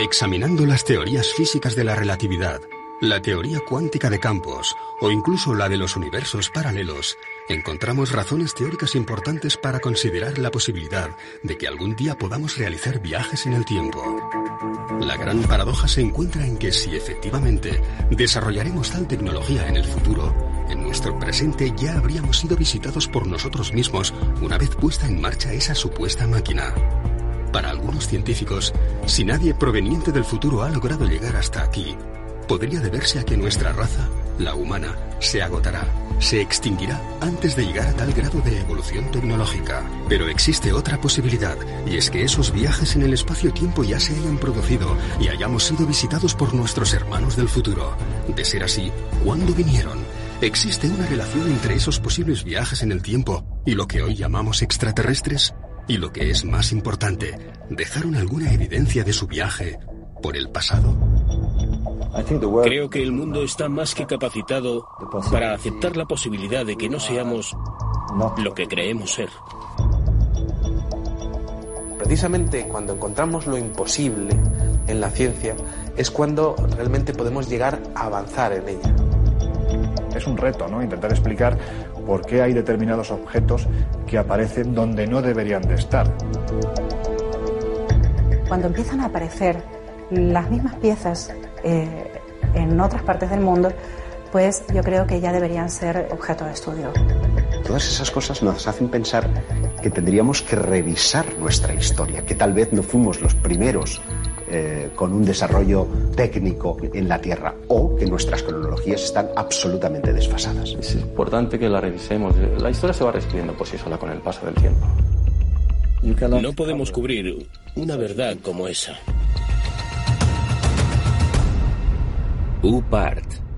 Examinando las teorías físicas de la relatividad, la teoría cuántica de campos o incluso la de los universos paralelos, encontramos razones teóricas importantes para considerar la posibilidad de que algún día podamos realizar viajes en el tiempo. La gran paradoja se encuentra en que si efectivamente desarrollaremos tal tecnología en el futuro, en nuestro presente ya habríamos sido visitados por nosotros mismos una vez puesta en marcha esa supuesta máquina. Para algunos científicos, si nadie proveniente del futuro ha logrado llegar hasta aquí, podría deberse a que nuestra raza, la humana, se agotará, se extinguirá antes de llegar a tal grado de evolución tecnológica. Pero existe otra posibilidad, y es que esos viajes en el espacio-tiempo ya se hayan producido y hayamos sido visitados por nuestros hermanos del futuro. De ser así, ¿cuándo vinieron? ¿Existe una relación entre esos posibles viajes en el tiempo y lo que hoy llamamos extraterrestres? Y lo que es más importante, ¿dejaron alguna evidencia de su viaje por el pasado? Creo que el mundo está más que capacitado para aceptar la posibilidad de que no seamos lo que creemos ser. Precisamente cuando encontramos lo imposible en la ciencia es cuando realmente podemos llegar a avanzar en ella. Es un reto, ¿no? Intentar explicar por qué hay determinados objetos que aparecen donde no deberían de estar. Cuando empiezan a aparecer las mismas piezas eh, en otras partes del mundo, pues yo creo que ya deberían ser objeto de estudio. Todas esas cosas nos hacen pensar que tendríamos que revisar nuestra historia, que tal vez no fuimos los primeros eh, con un desarrollo técnico en la Tierra o que nuestras cronologías están absolutamente desfasadas. Es importante que la revisemos. La historia se va reescribiendo por sí sola con el paso del tiempo. No podemos cubrir una verdad como esa. U-Part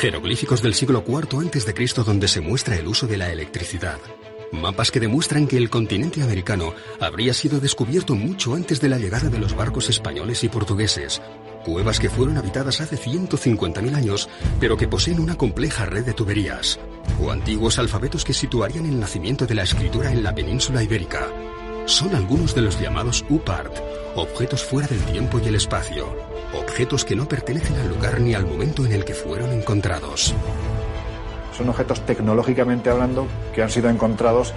Jeroglíficos del siglo IV a.C. donde se muestra el uso de la electricidad. Mapas que demuestran que el continente americano habría sido descubierto mucho antes de la llegada de los barcos españoles y portugueses. Cuevas que fueron habitadas hace 150.000 años, pero que poseen una compleja red de tuberías. O antiguos alfabetos que situarían el nacimiento de la escritura en la península ibérica. Son algunos de los llamados UPART, objetos fuera del tiempo y el espacio. Objetos que no pertenecen al lugar ni al momento en el que fueron encontrados son objetos tecnológicamente hablando que han sido encontrados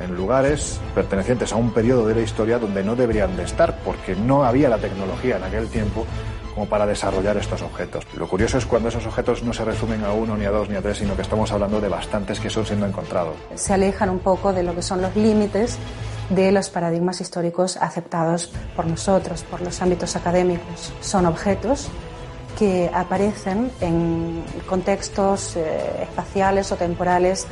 en lugares pertenecientes a un periodo de la historia donde no deberían de estar, porque no había la tecnología en aquel tiempo como para desarrollar estos objetos. Lo curioso es cuando esos objetos no se resumen a uno, ni a dos, ni a tres, sino que estamos hablando de bastantes que son siendo encontrados. Se alejan un poco de lo que son los límites de los paradigmas históricos aceptados por nosotros, por los ámbitos académicos. Son objetos que aparecen en contextos eh, espaciales o temporales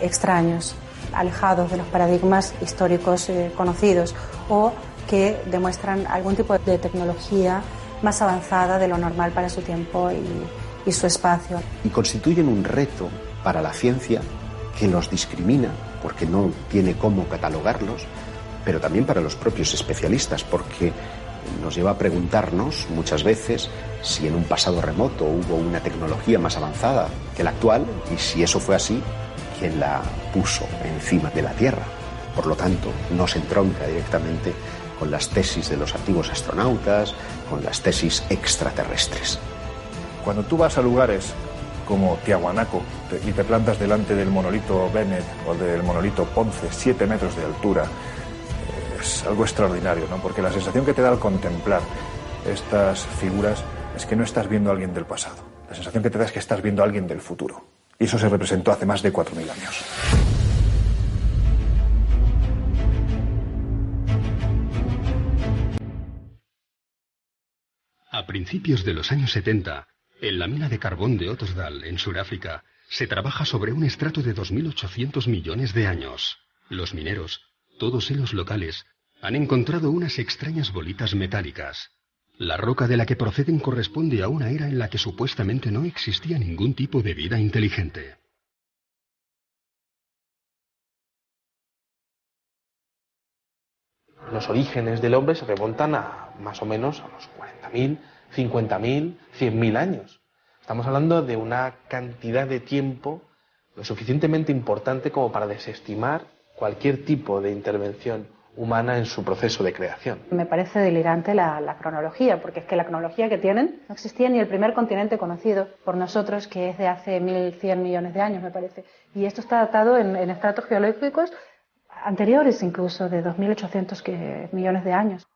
extraños, alejados de los paradigmas históricos eh, conocidos o que demuestran algún tipo de tecnología más avanzada de lo normal para su tiempo y, y su espacio. Y constituyen un reto para la ciencia que los discrimina porque no tiene cómo catalogarlos, pero también para los propios especialistas porque nos lleva a preguntarnos muchas veces si en un pasado remoto hubo una tecnología más avanzada que la actual y si eso fue así, ¿quién la puso encima de la Tierra? Por lo tanto, no se entronca directamente con las tesis de los antiguos astronautas, con las tesis extraterrestres. Cuando tú vas a lugares como Tiahuanaco y te plantas delante del monolito Bennett o del monolito Ponce, siete metros de altura, algo extraordinario, ¿no? Porque la sensación que te da al contemplar estas figuras es que no estás viendo a alguien del pasado. La sensación que te da es que estás viendo a alguien del futuro. Y eso se representó hace más de 4.000 años. A principios de los años 70, en la mina de carbón de Ottosdal, en Sudáfrica, se trabaja sobre un estrato de 2.800 millones de años. Los mineros, todos ellos locales, han encontrado unas extrañas bolitas metálicas. La roca de la que proceden corresponde a una era en la que supuestamente no existía ningún tipo de vida inteligente. Los orígenes del hombre se remontan a más o menos a los 40.000, 50.000, 100.000 años. Estamos hablando de una cantidad de tiempo lo suficientemente importante como para desestimar cualquier tipo de intervención humana en su proceso de creación. Me parece delirante la, cronología, porque es que la cronología que tienen no existía ni el primer continente conocido por nosotros, que es de hace 1.100 millones de años, me parece. Y esto está datado en, estratos geológicos anteriores incluso, de 2.800 millones de años.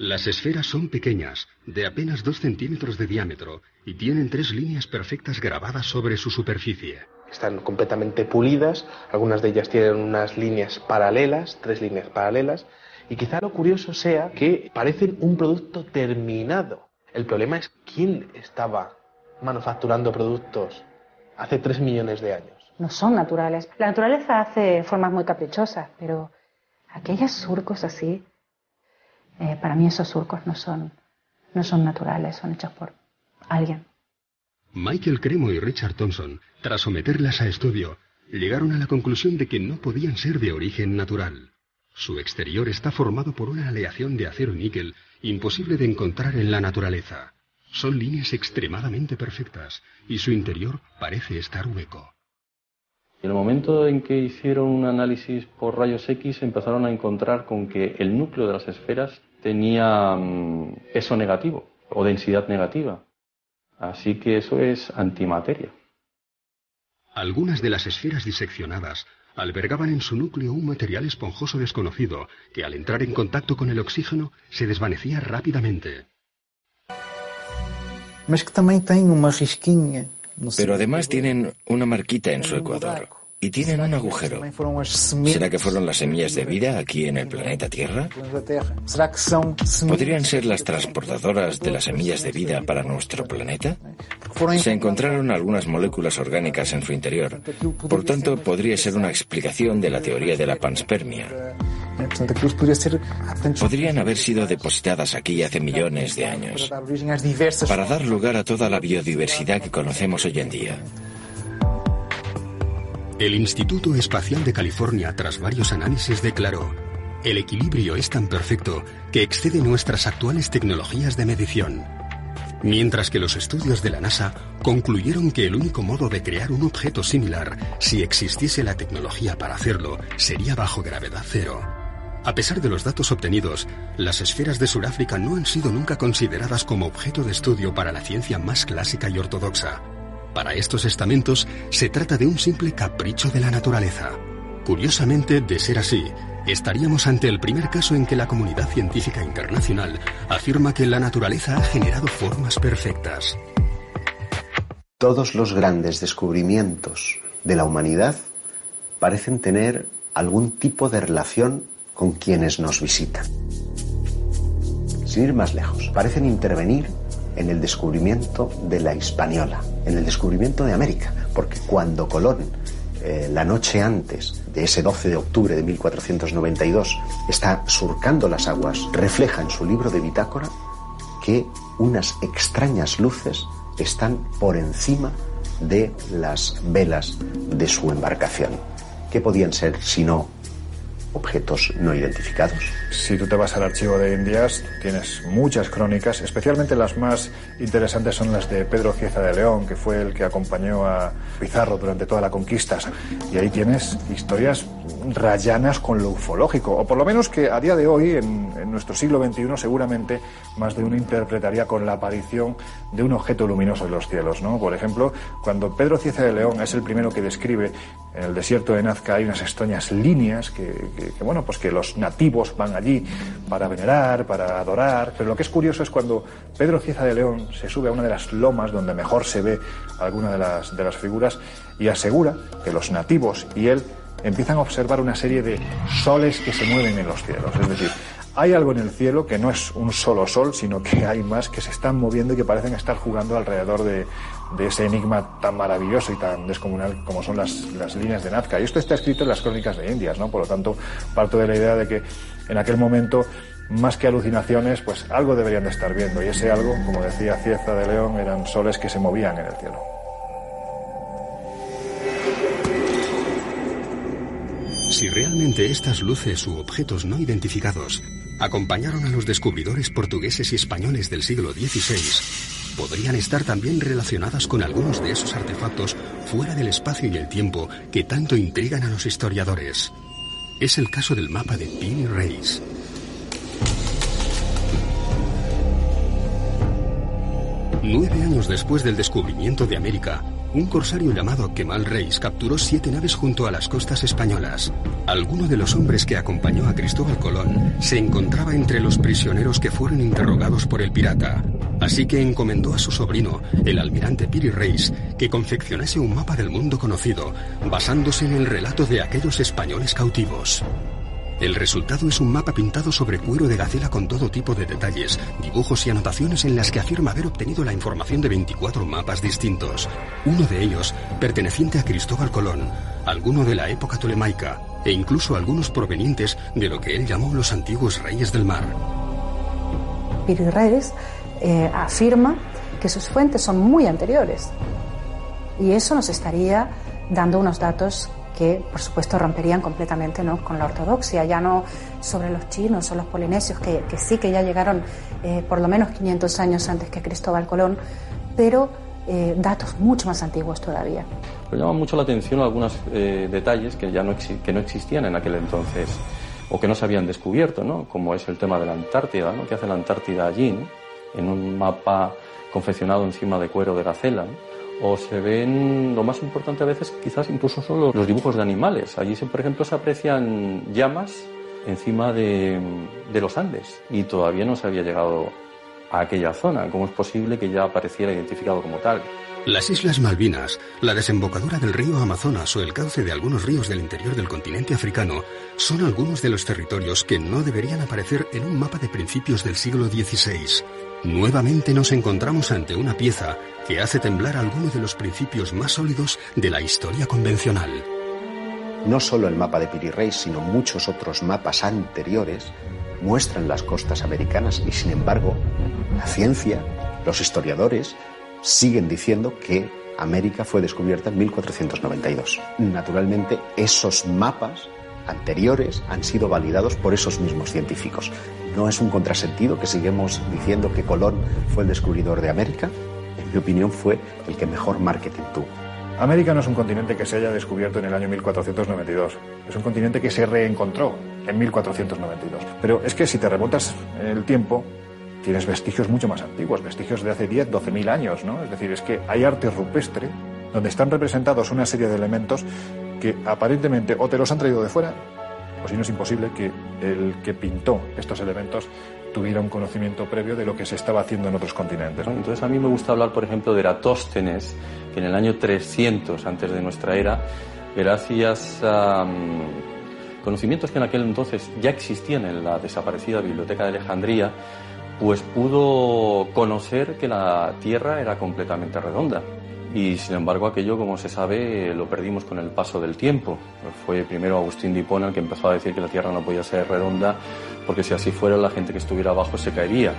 Las esferas son pequeñas, de apenas dos centímetros de diámetro, y tienen tres líneas perfectas grabadas sobre su superficie. Están completamente pulidas, algunas de ellas tienen unas líneas paralelas, tres líneas paralelas, y quizá lo curioso sea que parecen un producto terminado. El problema es quién estaba manufacturando productos hace tres millones de años. No son naturales. La naturaleza hace formas muy caprichosas, pero aquellos surcos así, eh, para mí esos surcos no son, no son naturales, son hechos por alguien. Michael Cremo y Richard Thompson, tras someterlas a estudio, llegaron a la conclusión de que no podían ser de origen natural. Su exterior está formado por una aleación de acero y níquel imposible de encontrar en la naturaleza. Son líneas extremadamente perfectas y su interior parece estar hueco. En el momento en que hicieron un análisis por rayos X empezaron a encontrar con que el núcleo de las esferas tenía mm, peso negativo o densidad negativa. Así que eso es antimateria. Algunas de las esferas diseccionadas albergaban en su núcleo un material esponjoso desconocido que al entrar en contacto con el oxígeno se desvanecía rápidamente. Pero además tienen una marquita en su ecuador y tienen un agujero. ¿Será que fueron las semillas de vida aquí en el planeta Tierra? ¿Podrían ser las transportadoras de las semillas de vida para nuestro planeta? Se encontraron algunas moléculas orgánicas en su interior. Por tanto, podría ser una explicación de la teoría de la panspermia. Podrían haber sido depositadas aquí hace millones de años para dar lugar a toda la biodiversidad que conocemos hoy en día. El Instituto Espacial de California, tras varios análisis, declaró, el equilibrio es tan perfecto que excede nuestras actuales tecnologías de medición. Mientras que los estudios de la NASA concluyeron que el único modo de crear un objeto similar, si existiese la tecnología para hacerlo, sería bajo gravedad cero. A pesar de los datos obtenidos, las esferas de Sudáfrica no han sido nunca consideradas como objeto de estudio para la ciencia más clásica y ortodoxa. Para estos estamentos se trata de un simple capricho de la naturaleza. Curiosamente, de ser así, estaríamos ante el primer caso en que la comunidad científica internacional afirma que la naturaleza ha generado formas perfectas. Todos los grandes descubrimientos de la humanidad parecen tener algún tipo de relación con quienes nos visitan. Sin ir más lejos, parecen intervenir en el descubrimiento de la Hispaniola, en el descubrimiento de América, porque cuando Colón, eh, la noche antes de ese 12 de octubre de 1492, está surcando las aguas, refleja en su libro de bitácora que unas extrañas luces están por encima de las velas de su embarcación. ¿Qué podían ser sino objetos no identificados. Si tú te vas al archivo de Indias, tienes muchas crónicas, especialmente las más interesantes son las de Pedro Cieza de León, que fue el que acompañó a Pizarro durante toda la conquista. Y ahí tienes historias rayanas con lo ufológico, o por lo menos que a día de hoy, en, en nuestro siglo XXI, seguramente más de uno interpretaría con la aparición de un objeto luminoso en los cielos. ¿no? Por ejemplo, cuando Pedro Cieza de León es el primero que describe en el desierto de Nazca hay unas extrañas líneas que, bueno, pues que los nativos van allí para venerar, para adorar. Pero lo que es curioso es cuando Pedro Cieza de León se sube a una de las lomas donde mejor se ve alguna de las, de las figuras y asegura que los nativos y él empiezan a observar una serie de soles que se mueven en los cielos. Es decir, hay algo en el cielo que no es un solo sol, sino que hay más que se están moviendo y que parecen estar jugando alrededor de, ese enigma tan maravilloso y tan descomunal como son las, las, líneas de Nazca. Y esto está escrito en las crónicas de Indias, ¿no? Por lo tanto, parto de la idea de que en aquel momento, más que alucinaciones, pues algo deberían de estar viendo. Y ese algo, como decía Cieza de León, eran soles que se movían en el cielo. Si realmente estas luces u objetos no identificados acompañaron a los descubridores portugueses y españoles del siglo XVI, podrían estar también relacionadas con algunos de esos artefactos fuera del espacio y el tiempo que tanto intrigan a los historiadores. Es el caso del mapa de Piri Reis. Nueve años después del descubrimiento de América, un corsario llamado Kemal Reis capturó siete naves junto a las costas españolas. Alguno de los hombres que acompañó a Cristóbal Colón se encontraba entre los prisioneros que fueron interrogados por el pirata. Así que encomendó a su sobrino, el almirante Piri Reis, que confeccionase un mapa del mundo conocido, basándose en el relato de aquellos españoles cautivos. El resultado es un mapa pintado sobre cuero de gacela con todo tipo de detalles, dibujos y anotaciones en las que afirma haber obtenido la información de 24 mapas distintos. Uno de ellos perteneciente a Cristóbal Colón, alguno de la época tolemaica e incluso algunos provenientes de lo que él llamó los antiguos reyes del mar. Piri eh, afirma que sus fuentes son muy anteriores y eso nos estaría dando unos datos que por supuesto romperían completamente ¿no? con la ortodoxia, ya no sobre los chinos o los polinesios, que, sí que ya llegaron eh, por lo menos 500 años antes que Cristóbal Colón, pero eh, datos mucho más antiguos todavía. Me llama mucho la atención algunos eh, detalles que ya no, que no existían en aquel entonces o que no se habían descubierto, ¿no? como es el tema de la Antártida, ¿no? que hace la Antártida allí, en un mapa confeccionado encima de cuero de gacela o se ven, lo más importante a veces quizás incluso son los, dibujos de animales. Allí, por ejemplo, se aprecian llamas encima de, de, los Andes y todavía no se había llegado a aquella zona. ¿Cómo es posible que ya apareciera identificado como tal? Las Islas Malvinas, la desembocadura del río Amazonas o el cauce de algunos ríos del interior del continente africano son algunos de los territorios que no deberían aparecer en un mapa de principios del siglo XVI. Nuevamente nos encontramos ante una pieza que hace temblar algunos de los principios más sólidos de la historia convencional. No solo el mapa de Piri sino muchos otros mapas anteriores muestran las costas americanas y sin embargo la ciencia, los historiadores siguen diciendo que América fue descubierta en 1492. Naturalmente esos mapas anteriores han sido validados por esos mismos científicos. No es un contrasentido que sigamos diciendo que Colón fue el descubridor de América. En mi opinión fue el que mejor marketing tuvo. América no es un continente que se haya descubierto en el año 1492. Es un continente que se reencontró en 1492. Pero es que si te remontas en el tiempo, tienes vestigios mucho más antiguos, vestigios de hace 10, 12 mil años, ¿no? Es decir, es que hay arte rupestre donde están representados una serie de elementos que aparentemente o te los han traído de fuera, o si no es imposible que el que pintó estos elementos tuviera un conocimiento previo de lo que se estaba haciendo en otros continentes. Entonces a mí me gusta hablar, por ejemplo, de Eratóstenes, que en el año 300 antes de nuestra era, gracias a mm, conocimientos que en aquel entonces ya existían en la desaparecida Biblioteca de Alejandría, pues pudo conocer que la Tierra era completamente redonda y sin embargo aquello, como se sabe, lo perdimos con el paso del tiempo. Fue primero Agustín de Hipona el que empezó a decir que la Tierra no podía ser redonda porque si así fuera la gente que estuviera abajo se caería.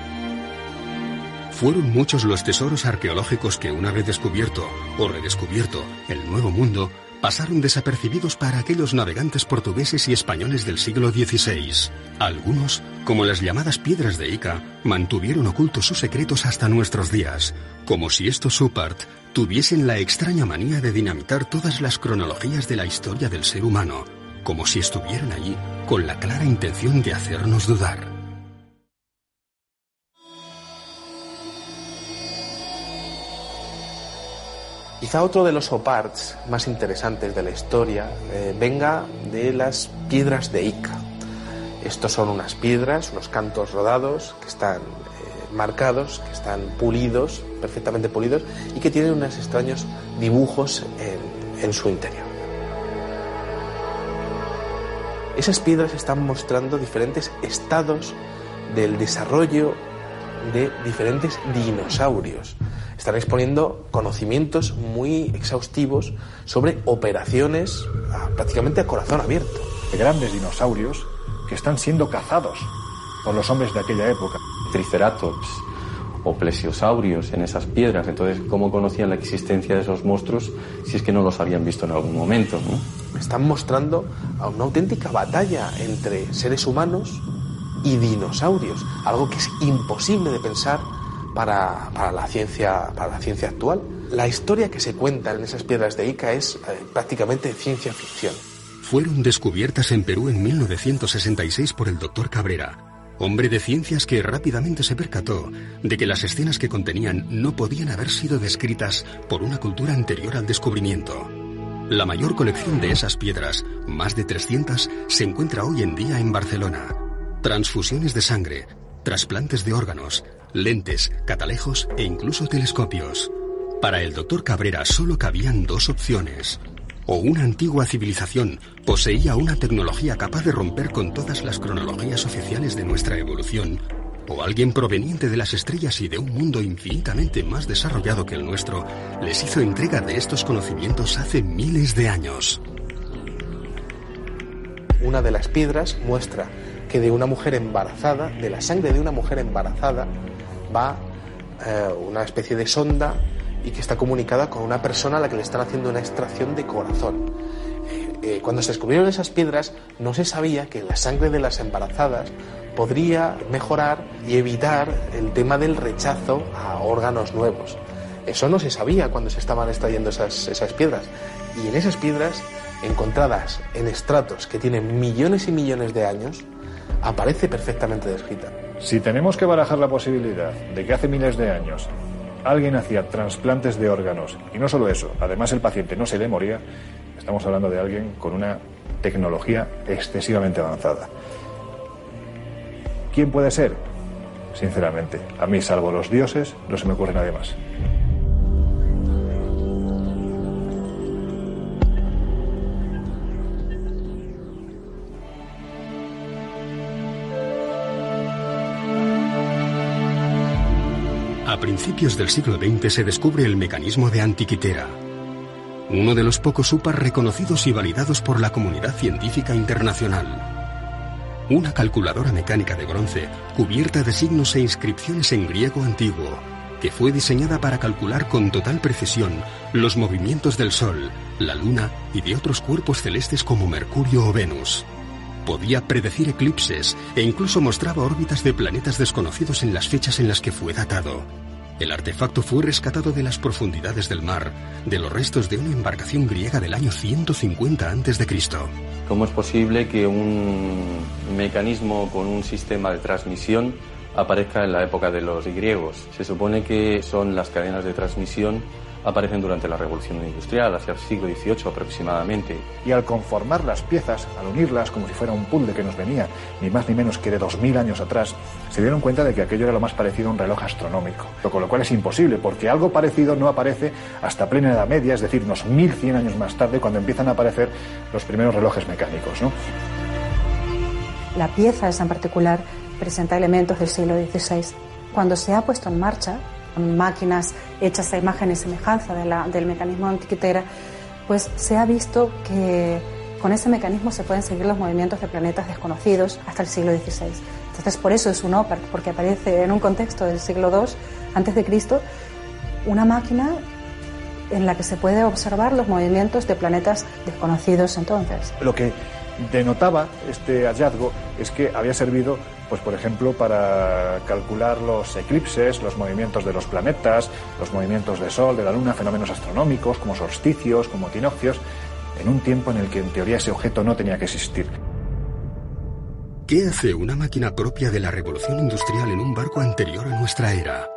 Fueron muchos los tesoros arqueológicos que una vez descubierto o redescubierto el Nuevo Mundo pasaron desapercibidos para aquellos navegantes portugueses y españoles del siglo XVI. Algunos, como las llamadas piedras de Ica, mantuvieron ocultos sus secretos hasta nuestros días, como si estos Supart tuviesen la extraña manía de dinamitar todas las cronologías de la historia del ser humano, como si estuvieran allí con la clara intención de hacernos dudar. Quizá otro de los oparts más interesantes de la historia eh, venga de las piedras de Ica. Estos son unas piedras, unos cantos rodados que están eh, marcados, que están pulidos, perfectamente pulidos y que tienen unos extraños dibujos en, en su interior. Esas piedras están mostrando diferentes estados del desarrollo de diferentes dinosaurios. Están exponiendo conocimientos muy exhaustivos sobre operaciones prácticamente a corazón abierto. Grandes dinosaurios que están siendo cazados por los hombres de aquella época. Triceratops o plesiosaurios en esas piedras. Entonces, ¿cómo conocían la existencia de esos monstruos si es que no los habían visto en algún momento? Están mostrando a una auténtica batalla entre seres humanos y dinosaurios, algo que es imposible de pensar para, la, ciencia, para la ciencia actual. La historia que se cuenta en esas piedras de Ica es eh, prácticamente ciencia ficción. Fueron descubiertas en Perú en 1966 por el doctor Cabrera, hombre de ciencias que rápidamente se percató de que las escenas que contenían no podían haber sido descritas por una cultura anterior al descubrimiento. La mayor colección de esas piedras, más de 300, se encuentra hoy en día en Barcelona. Transfusiones de sangre, trasplantes de órganos, lentes, catalejos e incluso telescopios. Para el doctor Cabrera solo cabían dos opciones o una antigua civilización poseía una tecnología capaz de romper con todas las cronologías oficiales de nuestra evolución, o alguien proveniente de las estrellas y de un mundo infinitamente más desarrollado que el nuestro, les hizo entrega de estos conocimientos hace miles de años. Una de las piedras muestra que de una mujer embarazada, de la sangre de una mujer embarazada, va eh, una especie de sonda y que está comunicada con una persona a la que le están haciendo una extracción de corazón. Eh, eh, cuando se descubrieron esas piedras no se sabía que la sangre de las embarazadas podría mejorar y evitar el tema del rechazo a órganos nuevos. Eso no se sabía cuando se estaban extrayendo esas, esas piedras. Y en esas piedras, encontradas en estratos que tienen millones y millones de años, aparece perfectamente descrita. Si tenemos que barajar la posibilidad de que hace miles de años alguien hacía trasplantes de órganos y no solo eso, además el paciente no se le moría, estamos hablando de alguien con una tecnología excesivamente avanzada. ¿Quién puede ser? Sinceramente, a mí salvo los dioses no se me ocurre nadie más. Principios del siglo XX se descubre el mecanismo de Antiquitera, uno de los pocos UPAs reconocidos y validados por la comunidad científica internacional. Una calculadora mecánica de bronce cubierta de signos e inscripciones en griego antiguo, que fue diseñada para calcular con total precisión los movimientos del Sol, la Luna y de otros cuerpos celestes como Mercurio o Venus. Podía predecir eclipses e incluso mostraba órbitas de planetas desconocidos en las fechas en las que fue datado. El artefacto fue rescatado de las profundidades del mar, de los restos de una embarcación griega del año 150 a.C. ¿Cómo es posible que un mecanismo con un sistema de transmisión aparezca en la época de los griegos? Se supone que son las cadenas de transmisión aparecen durante la Revolución Industrial, hacia el siglo XVIII aproximadamente. Y al conformar las piezas, al unirlas como si fuera un puzzle que nos venía ni más ni menos que de 2000 años atrás, se dieron cuenta de que aquello era lo más parecido a un reloj astronómico. Con lo cual es imposible, porque algo parecido no aparece hasta plena Edad Media, es decir, unos 1100 años más tarde, cuando empiezan a aparecer los primeros relojes mecánicos. ¿no? La pieza esa en particular presenta elementos del siglo XVI. Cuando se ha puesto en marcha, máquinas hechas a imagen y semejanza del mecanismo antiquitera, pues se ha visto que con ese mecanismo se pueden seguir los movimientos de planetas desconocidos hasta el siglo XVI. Entonces, por eso es un OPER, porque aparece en un contexto del siglo II antes de Cristo una máquina en la que se puede observar los movimientos de planetas desconocidos entonces. Lo que denotaba este hallazgo es que había servido pues por ejemplo, para calcular los eclipses, los movimientos de los planetas, los movimientos del Sol, de la Luna, fenómenos astronómicos como solsticios, como equinoccios, en un tiempo en el que en teoría ese objeto no tenía que existir. ¿Qué hace una máquina propia de la revolución industrial en un barco anterior a nuestra era?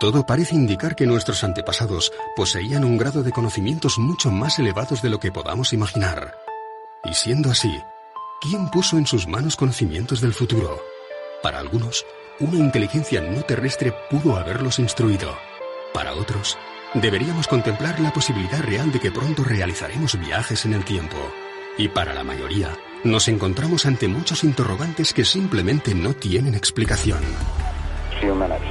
Todo parece indicar que nuestros antepasados poseían un grado de conocimientos mucho más elevados de lo que podamos imaginar. Y siendo así, ¿quién puso en sus manos conocimientos del futuro? Para algunos, una inteligencia no terrestre pudo haberlos instruido. Para otros, deberíamos contemplar la posibilidad real de que pronto realizaremos viajes en el tiempo. Y para la mayoría, nos encontramos ante muchos interrogantes que simplemente no tienen explicación. Few minutes.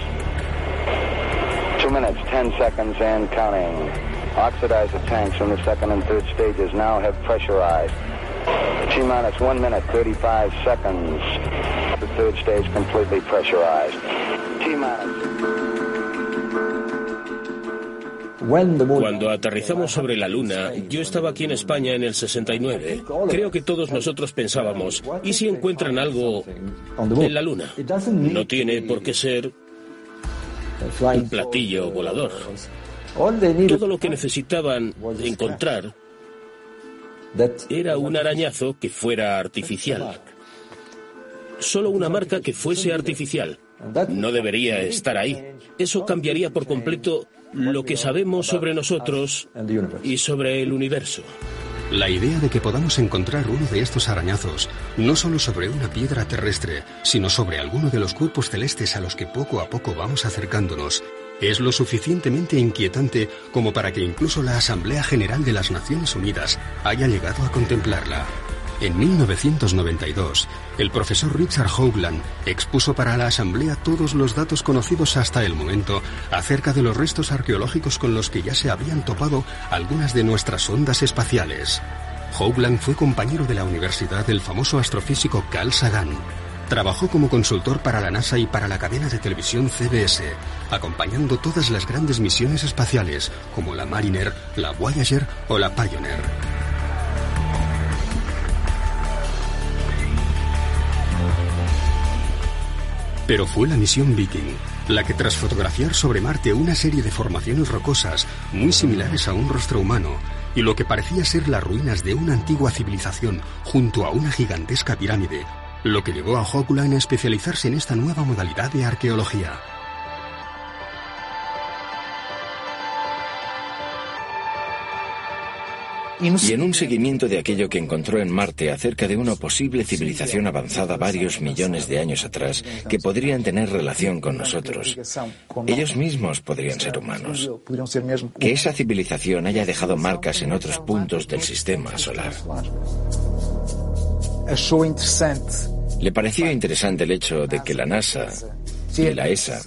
Two minutes, ten seconds and counting. Oxidize the tanks from the second and third stages. Now have pressurized. T minus one minute, 35 seconds. The third stage completely pressurized. T minus. Cuando aterrizamos sobre la Luna, yo estaba aquí en España en el 69. Creo que todos nosotros pensábamos, ¿y si encuentran algo en la Luna? No tiene por qué ser un platillo volador. Todo lo que necesitaban encontrar era un arañazo que fuera artificial. Solo una marca que fuese artificial. No debería estar ahí. Eso cambiaría por completo lo que sabemos sobre nosotros y sobre el universo. La idea de que podamos encontrar uno de estos arañazos, no solo sobre una piedra terrestre, sino sobre alguno de los cuerpos celestes a los que poco a poco vamos acercándonos, es lo suficientemente inquietante como para que incluso la Asamblea General de las Naciones Unidas haya llegado a contemplarla. En 1992, el profesor Richard Hoagland expuso para la Asamblea todos los datos conocidos hasta el momento acerca de los restos arqueológicos con los que ya se habían topado algunas de nuestras ondas espaciales. Hoagland fue compañero de la universidad del famoso astrofísico Carl Sagan. Trabajó como consultor para la NASA y para la cadena de televisión CBS, acompañando todas las grandes misiones espaciales, como la Mariner, la Voyager o la Pioneer. Pero fue la misión Viking la que tras fotografiar sobre Marte una serie de formaciones rocosas muy similares a un rostro humano y lo que parecía ser las ruinas de una antigua civilización junto a una gigantesca pirámide, lo que llevó a Hokulan a especializarse en esta nueva modalidad de arqueología. y en un seguimiento de aquello que encontró en Marte acerca de una posible civilización avanzada varios millones de años atrás que podrían tener relación con nosotros. Ellos mismos podrían ser humanos. Que esa civilización haya dejado marcas en otros puntos del sistema solar. Le pareció interesante el hecho de que la NASA y la ESA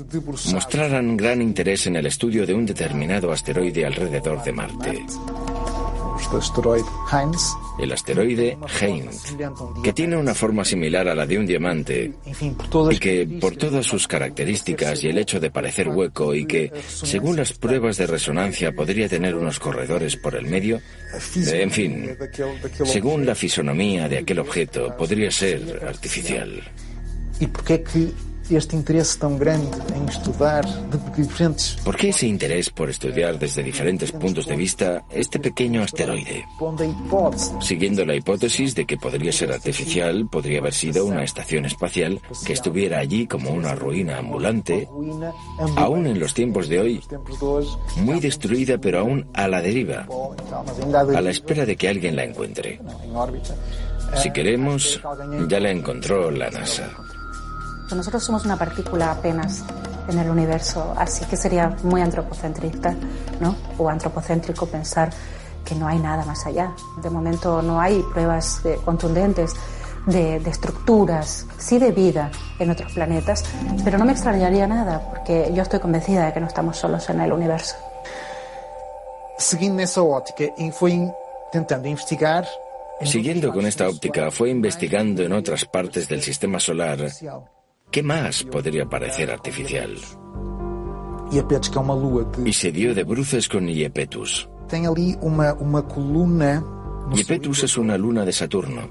mostraran gran interés en el estudio de un determinado asteroide alrededor de Marte el asteroide Heinz, que tiene una forma similar a la de un diamante y que, por todas sus características y el hecho de parecer hueco y que, según las pruebas de resonancia, podría tener unos corredores por el medio, en fin, según la fisonomía de aquel objeto, podría ser artificial. ¿Y por qué este interés tan grande en estudiar de diferentes... ¿Por qué ese interés por estudiar desde diferentes puntos de vista este pequeño asteroide? Siguiendo la hipótesis de que podría ser artificial, podría haber sido una estación espacial que estuviera allí como una ruina ambulante, aún en los tiempos de hoy, muy destruida pero aún a la deriva, a la espera de que alguien la encuentre. Si queremos, ya la encontró la NASA. Nosotros somos una partícula apenas en el universo, así que sería muy antropocentrista, ¿no? O antropocéntrico pensar que no hay nada más allá. De momento no hay pruebas eh, contundentes de, de, estructuras, sí de vida en otros planetas, pero no me extrañaría nada porque yo estoy convencida de que no estamos solos en el universo. Siguiendo esa óptica, fue intentando investigar. Siguiendo con esta óptica, fue investigando en otras partes del sistema solar ¿Qué más podría parecer artificial? Y se dio de bruces con Iepetus. Iepetus es una luna de Saturno.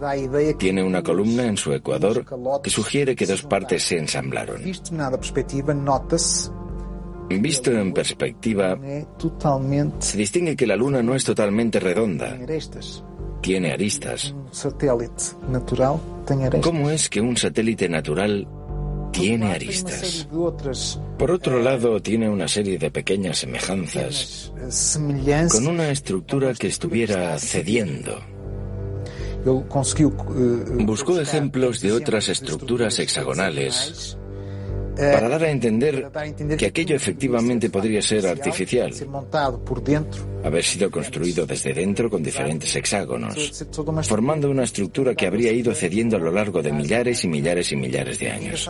Tiene una columna en su ecuador que sugiere que dos partes se ensamblaron. Visto en perspectiva, se distingue que la luna no es totalmente redonda. Tiene aristas. ¿Cómo es que un satélite natural tiene aristas. Por otro lado, tiene una serie de pequeñas semejanzas con una estructura que estuviera cediendo. Buscó ejemplos de otras estructuras hexagonales para dar a entender que aquello efectivamente podría ser artificial, haber sido construido desde dentro con diferentes hexágonos, formando una estructura que habría ido cediendo a lo largo de millares y millares y millares de años.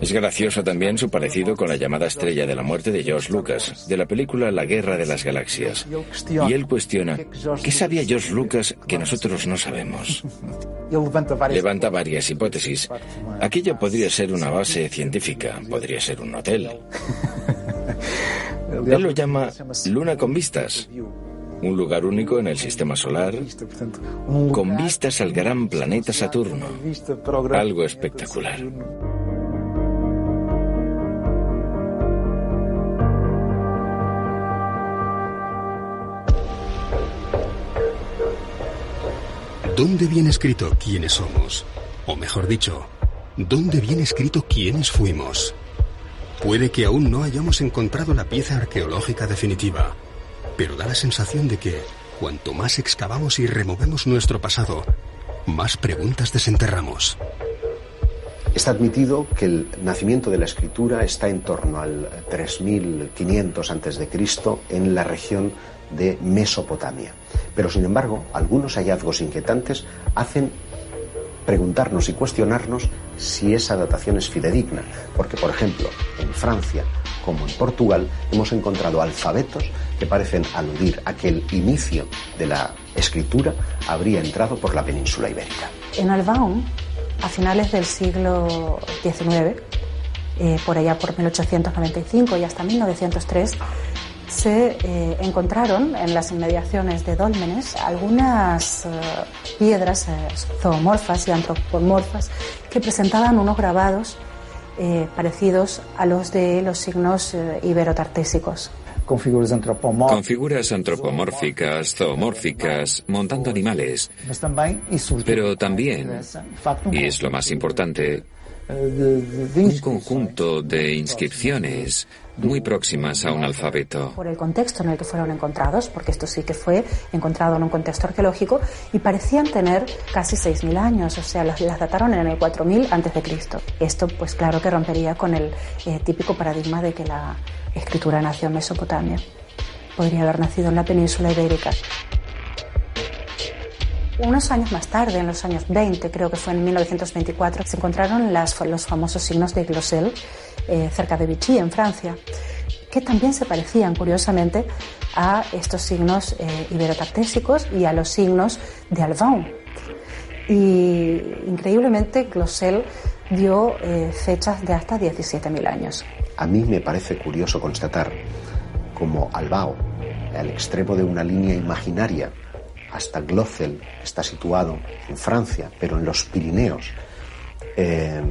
Es gracioso también su parecido con la llamada estrella de la muerte de George Lucas, de la película La Guerra de las Galaxias. Y él cuestiona, ¿qué sabía George Lucas que nosotros no sabemos? Levanta varias hipótesis. Aquello podría ser una base científica, podría ser un hotel. Él lo llama Luna con vistas, un lugar único en el sistema solar, con vistas al gran planeta Saturno. Algo espectacular. ¿Dónde viene escrito quiénes somos? O mejor dicho, ¿dónde viene escrito quiénes fuimos? Puede que aún no hayamos encontrado la pieza arqueológica definitiva, pero da la sensación de que cuanto más excavamos y removemos nuestro pasado, más preguntas desenterramos. Está admitido que el nacimiento de la escritura está en torno al 3500 a.C. en la región de Mesopotamia. Pero sin embargo, algunos hallazgos inquietantes hacen preguntarnos y cuestionarnos si esa datación es fidedigna, porque por ejemplo, en Francia como en Portugal hemos encontrado alfabetos que parecen aludir a que el inicio de la escritura habría entrado por la península ibérica. En Albaón, a finales del siglo XIX, eh, por allá por 1895 y hasta 1903, se eh, encontraron en las inmediaciones de Dólmenes algunas eh, piedras eh, zoomorfas y antropomorfas que presentaban unos grabados parecidos a los de los signos iberotartésicos. Con figuras, con figuras antropomórficas, zoomórficas, montando animales. Pero también, y es lo más importante, un conjunto de inscripciones muy próximas a un alfabeto. Por el contexto en el que fueron encontrados, porque esto sí que fue encontrado en un contexto arqueológico, y parecían tener casi 6.000 años, o sea, las, dataron en el 4000 antes de Cristo. Esto, pues claro que rompería con el eh, típico paradigma de que la escritura nació en Mesopotamia. Podría haber nacido en la península ibérica. Unos años más tarde, en los años 20, creo que fue en 1924, se encontraron los famosos signos de Glosel eh, cerca de Vichy, en Francia, que también se parecían, curiosamente, a estos signos eh, iberotartésicos y a los signos de Alban. Y increíblemente, Glosel dio eh, fechas de hasta 17.000 años. A mí me parece curioso constatar cómo Albao, al extremo de una línea imaginaria, hasta Glocel, está situado en Francia, pero en los Pirineos, eh,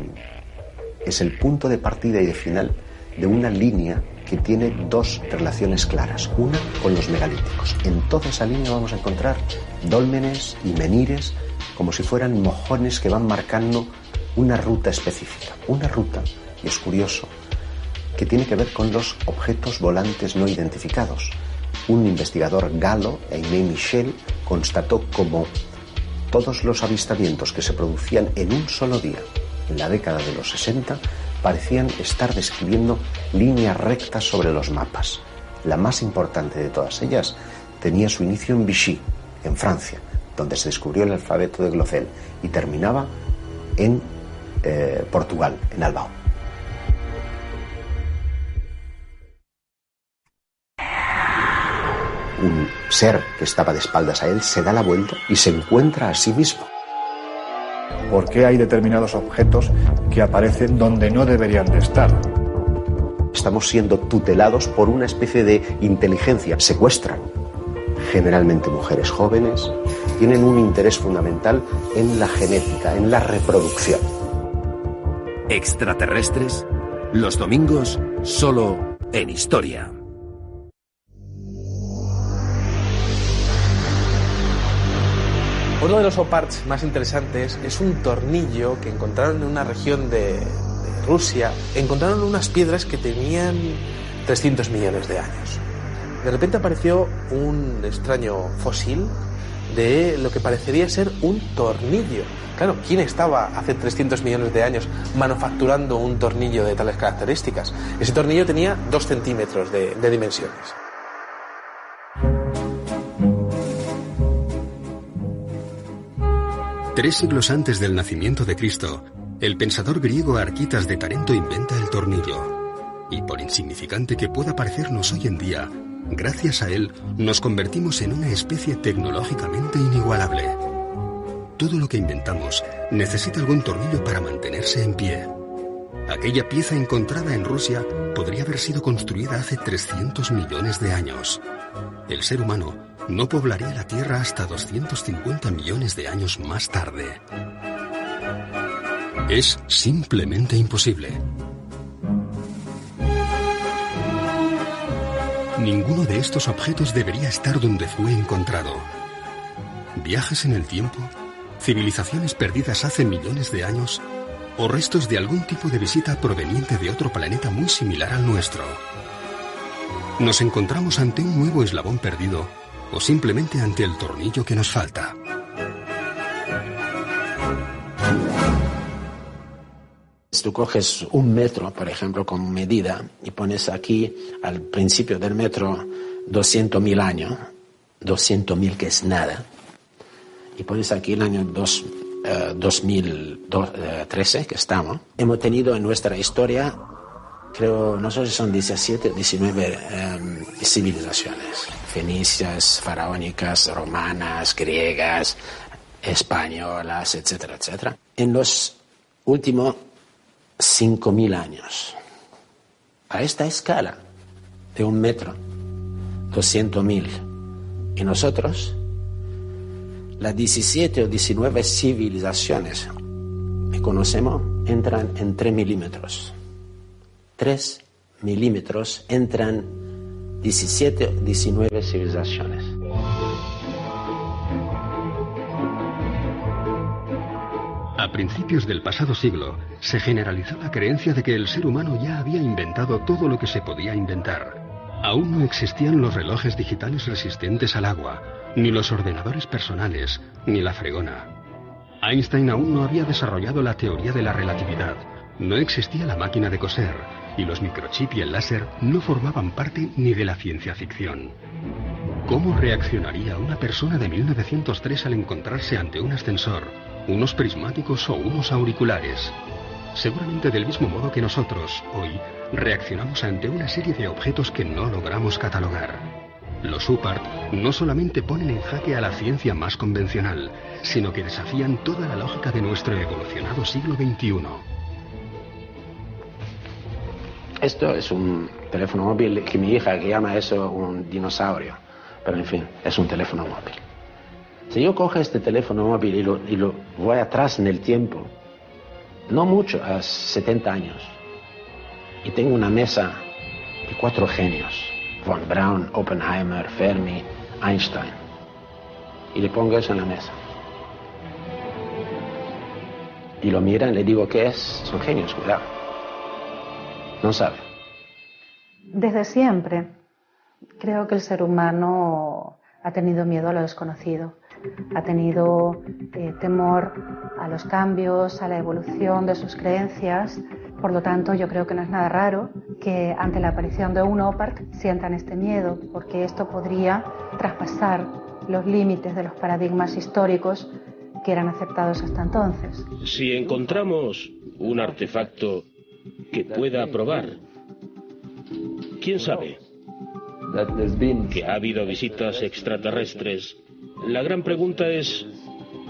es el punto de partida y de final de una línea que tiene dos relaciones claras. Una con los megalíticos. En toda esa línea vamos a encontrar dólmenes y menires como si fueran mojones que van marcando una ruta específica. Una ruta, y es curioso, que tiene que ver con los objetos volantes no identificados un investigador galo, Aimé Michel, constató como todos los avistamientos que se producían en un solo día en la década de los 60 parecían estar describiendo líneas rectas sobre los mapas. La más importante de todas ellas tenía su inicio en Vichy, en Francia, donde se descubrió el alfabeto de Glocel, y terminaba en eh, Portugal, en Albao. Ser que estaba de espaldas a él se da la vuelta y se encuentra a sí mismo. ¿Por qué hay determinados objetos que aparecen donde no deberían de estar? Estamos siendo tutelados por una especie de inteligencia. Secuestran generalmente mujeres jóvenes, tienen un interés fundamental en la genética, en la reproducción. Extraterrestres, los domingos, solo en historia. Uno de los oparts más interesantes es un tornillo que encontraron en una región de, Rusia. Encontraron unas piedras que tenían 300 millones de años. De repente apareció un extraño fósil de lo que parecería ser un tornillo. Claro, ¿quién estaba hace 300 millones de años manufacturando un tornillo de tales características? Ese tornillo tenía 2 centímetros de, de dimensiones. Tres siglos antes del nacimiento de Cristo, el pensador griego Arquitas de Tarento inventa el tornillo. Y por insignificante que pueda parecernos hoy en día, gracias a él nos convertimos en una especie tecnológicamente inigualable. Todo lo que inventamos necesita algún tornillo para mantenerse en pie. Aquella pieza encontrada en Rusia podría haber sido construida hace 300 millones de años. El ser humano no poblaría la Tierra hasta 250 millones de años más tarde. Es simplemente imposible. Ninguno de estos objetos debería estar donde fue encontrado. Viajes en el tiempo, civilizaciones perdidas hace millones de años o restos de algún tipo de visita proveniente de otro planeta muy similar al nuestro. Nos encontramos ante un nuevo eslabón perdido o simplemente ante el tornillo que nos falta. Si tú coges un metro, por ejemplo, como medida y pones aquí al principio del metro 200.000 años, 200.000 que es nada, y pones aquí el año 2013 eh, que estamos, hemos tenido en nuestra historia, creo, no sé si son 17 o 19 civilizaciones fenicias, faraónicas, romanas, griegas, españolas, etcétera, etcétera. En los últimos 5.000 años, a esta escala de un metro, 200.000, y nosotros, las 17 o 19 civilizaciones que conocemos entran en 3 milímetros. 3 milímetros entran 17, 19 civilizaciones. A principios del pasado siglo, se generalizó la creencia de que el ser humano ya había inventado todo lo que se podía inventar. Aún no existían los relojes digitales resistentes al agua, ni los ordenadores personales, ni la fregona. Einstein aún no había desarrollado la teoría de la relatividad, no existía la máquina de coser, y los microchips y el láser no formaban parte ni de la ciencia ficción. ¿Cómo reaccionaría una persona de 1903 al encontrarse ante un ascensor, unos prismáticos o unos auriculares? Seguramente del mismo modo que nosotros, hoy, reaccionamos ante una serie de objetos que no logramos catalogar. Los UPART no solamente ponen en jaque a la ciencia más convencional, sino que desafían toda la lógica de nuestro evolucionado siglo XXI. Esto es un teléfono móvil que mi hija que llama eso un dinosaurio, pero en fin, es un teléfono móvil. Si yo cojo este teléfono móvil y lo, y lo voy atrás en el tiempo, no mucho, a 70 años, y tengo una mesa de cuatro genios, von Braun, Oppenheimer, Fermi, Einstein, y le pongo eso en la mesa. Y lo miran, le digo, ¿qué es? Son genios, cuidado no sabe. Desde siempre creo que el ser humano ha tenido miedo a lo desconocido, ha tenido eh, temor a los cambios, a la evolución de sus creencias. Por lo tanto, yo creo que no es nada raro que ante la aparición de un OPART sientan este miedo, porque esto podría traspasar los límites de los paradigmas históricos que eran aceptados hasta entonces. Si encontramos un artefacto que pueda probar. ¿Quién sabe? Que ha habido visitas extraterrestres. La gran pregunta es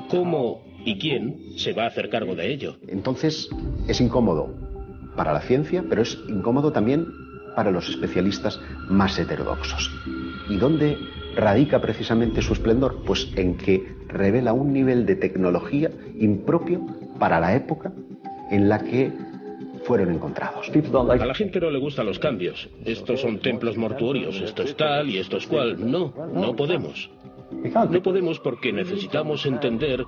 cómo y quién se va a hacer cargo de ello. Entonces es incómodo para la ciencia, pero es incómodo también para los especialistas más heterodoxos. ¿Y dónde radica precisamente su esplendor? Pues en que revela un nivel de tecnología impropio para la época en la que fueron encontrados. A la gente no le gustan los cambios. Estos son templos mortuorios, esto es tal y esto es cual. No, no podemos. No podemos porque necesitamos entender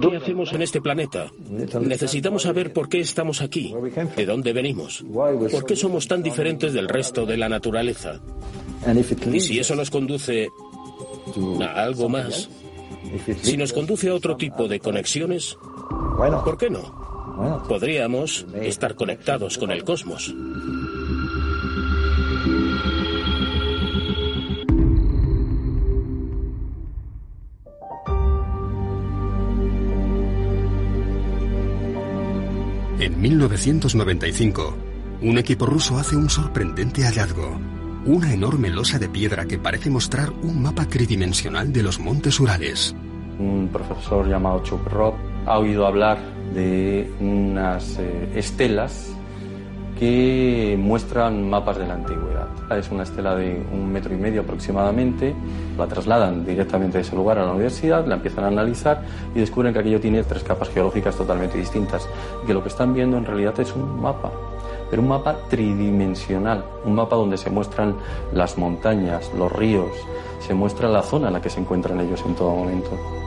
¿Qué hacemos en este planeta? Necesitamos saber por qué estamos aquí, de dónde venimos, por qué somos tan diferentes del resto de la naturaleza. Y si eso nos conduce a algo más, si nos conduce a otro tipo de conexiones, ¿por qué no? Podríamos estar conectados con el cosmos. En 1995, un equipo ruso hace un sorprendente hallazgo. Una enorme losa de piedra que parece mostrar un mapa tridimensional de los montes Urales. Un profesor llamado Chuprov ha oído hablar de unas eh, estelas que muestran mapas de la antigüedad. Es una estela de un metro y medio aproximadamente, la trasladan directamente de ese lugar a la universidad, la empiezan a analizar y descubren que aquello tiene tres capas geológicas totalmente distintas y que lo que están viendo en realidad es un mapa, pero un mapa tridimensional, un mapa donde se muestran las montañas, los ríos, se muestra la zona en la que se encuentran ellos en todo momento.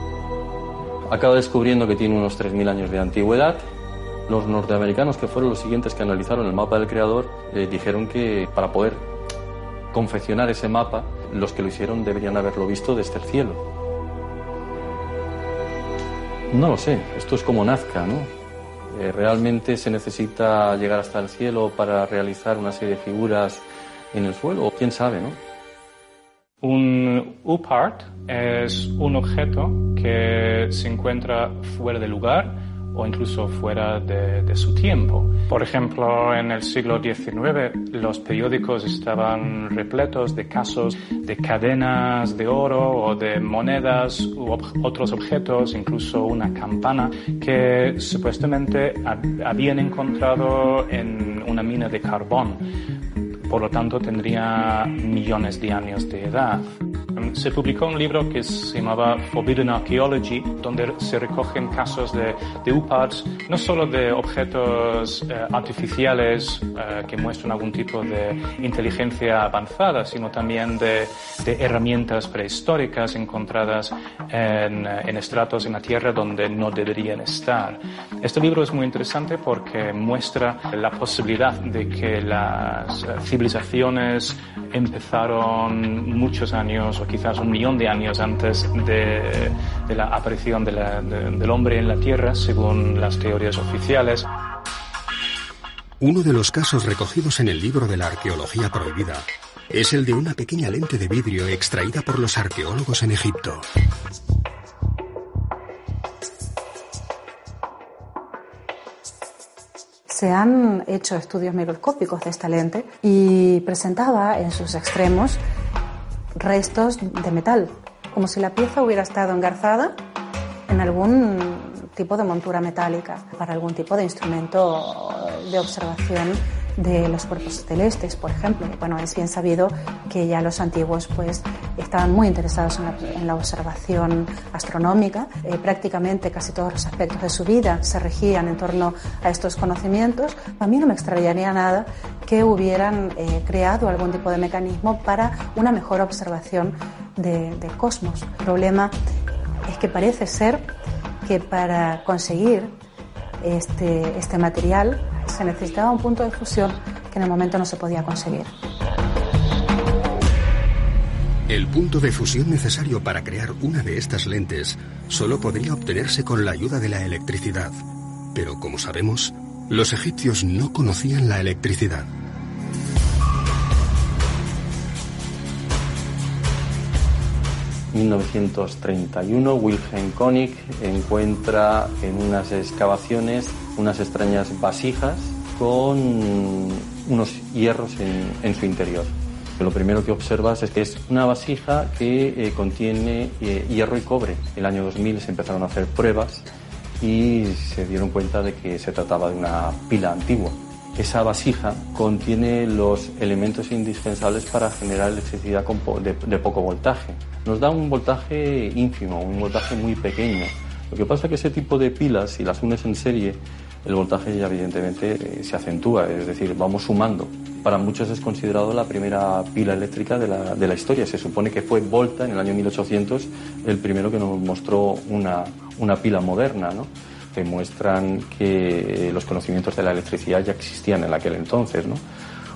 Acaba descubriendo que tiene unos 3.000 años de antigüedad los norteamericanos, que fueron los siguientes que analizaron el mapa del creador, eh, dijeron que para poder confeccionar ese mapa, los que lo hicieron deberían haberlo visto desde el cielo. No lo sé, esto es como Nazca, ¿no? Eh, ¿Realmente se necesita llegar hasta el cielo para realizar una serie de figuras en el suelo? ¿Quién sabe, no? Un U-part es un objeto que se encuentra fuera de lugar o incluso fuera de, su tiempo. Por ejemplo, en el siglo XIX los periódicos estaban repletos de casos de cadenas de oro o de monedas u otros objetos, incluso una campana que supuestamente habían encontrado en una mina de carbón. Por lo tanto, tendría millones de años de edad. Se publicó un libro que se llamaba Forbidden Archaeology, donde se recogen casos de, de no solo de objetos eh, artificiales eh, que muestran algún tipo de inteligencia avanzada, sino también de, de herramientas prehistóricas encontradas en, en, estratos en la Tierra donde no deberían estar. Este libro es muy interesante porque muestra la posibilidad de que las eh, civilizaciones empezaron muchos años quizás un millón de años antes de, la aparición del hombre en la Tierra, según las teorías oficiales. Uno de los casos recogidos en el libro de la arqueología prohibida es el de una pequeña lente de vidrio extraída por los arqueólogos en Egipto. se han hecho estudios microscópicos de esta lente y presentaba en sus extremos restos de metal, como si la pieza hubiera estado engarzada en algún tipo de montura metálica para algún tipo de instrumento de observación de los cuerpos celestes, por ejemplo. Bueno, es bien sabido que ya los antiguos pues estaban muy interesados en la, observación astronómica. Eh, prácticamente casi todos los aspectos de su vida se regían en torno a estos conocimientos. A mí no me extrañaría nada que hubieran eh, creado algún tipo de mecanismo para una mejor observación del cosmos. El problema es que parece ser que para conseguir este, este material se necesitaba un punto de fusión que en el momento no se podía conseguir. El punto de fusión necesario para crear una de estas lentes solo podría obtenerse con la ayuda de la electricidad. Pero como sabemos, los egipcios no conocían la electricidad. 1931, Wilhelm Koenig encuentra en unas excavaciones unas extrañas vasijas con unos hierros en, su interior. Lo primero que observas es que es una vasija que eh, contiene eh, hierro y cobre. En el año 2000 se empezaron a hacer pruebas y se dieron cuenta de que se trataba de una pila antigua. Esa vasija contiene los elementos indispensables para generar electricidad de poco voltaje. Nos da un voltaje ínfimo, un voltaje muy pequeño. Lo que pasa es que ese tipo de pilas, si las unes en serie, el voltaje ya evidentemente eh, se acentúa, es decir, vamos sumando. Para muchos es considerado la primera pila eléctrica de la, de la historia. Se supone que fue Volta en el año 1800 el primero que nos mostró una, una pila moderna, ¿no? Demuestran que los conocimientos de la electricidad ya existían en aquel entonces, ¿no?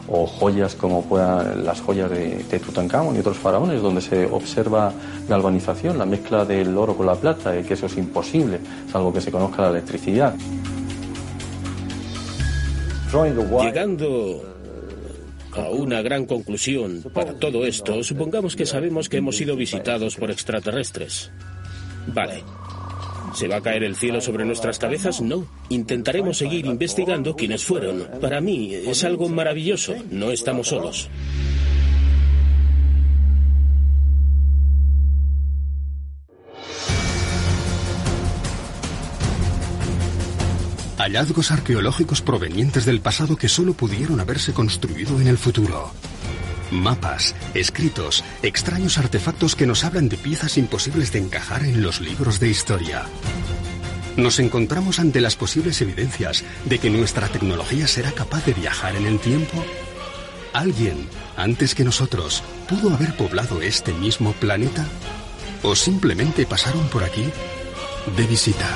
o joyas como puedan las joyas de, de Tutankamón y otros faraones, donde se observa galvanización, la mezcla del oro con la plata, y que eso es imposible, es algo que se conozca la electricidad. Llegando a una gran conclusión para todo esto, supongamos que sabemos que hemos sido visitados por extraterrestres. Vale. ¿Se va a caer el cielo sobre nuestras cabezas? No. Intentaremos seguir investigando quiénes fueron. Para mí es algo maravilloso. No estamos solos. Hallazgos arqueológicos provenientes del pasado que solo pudieron haberse construido en el futuro. Mapas, escritos, extraños artefactos que nos hablan de piezas imposibles de encajar en los libros de historia. Nos encontramos ante las posibles evidencias de que nuestra tecnología será capaz de viajar en el tiempo. ¿Alguien, antes que nosotros, pudo haber poblado este mismo planeta? ¿O simplemente pasaron por aquí de visita?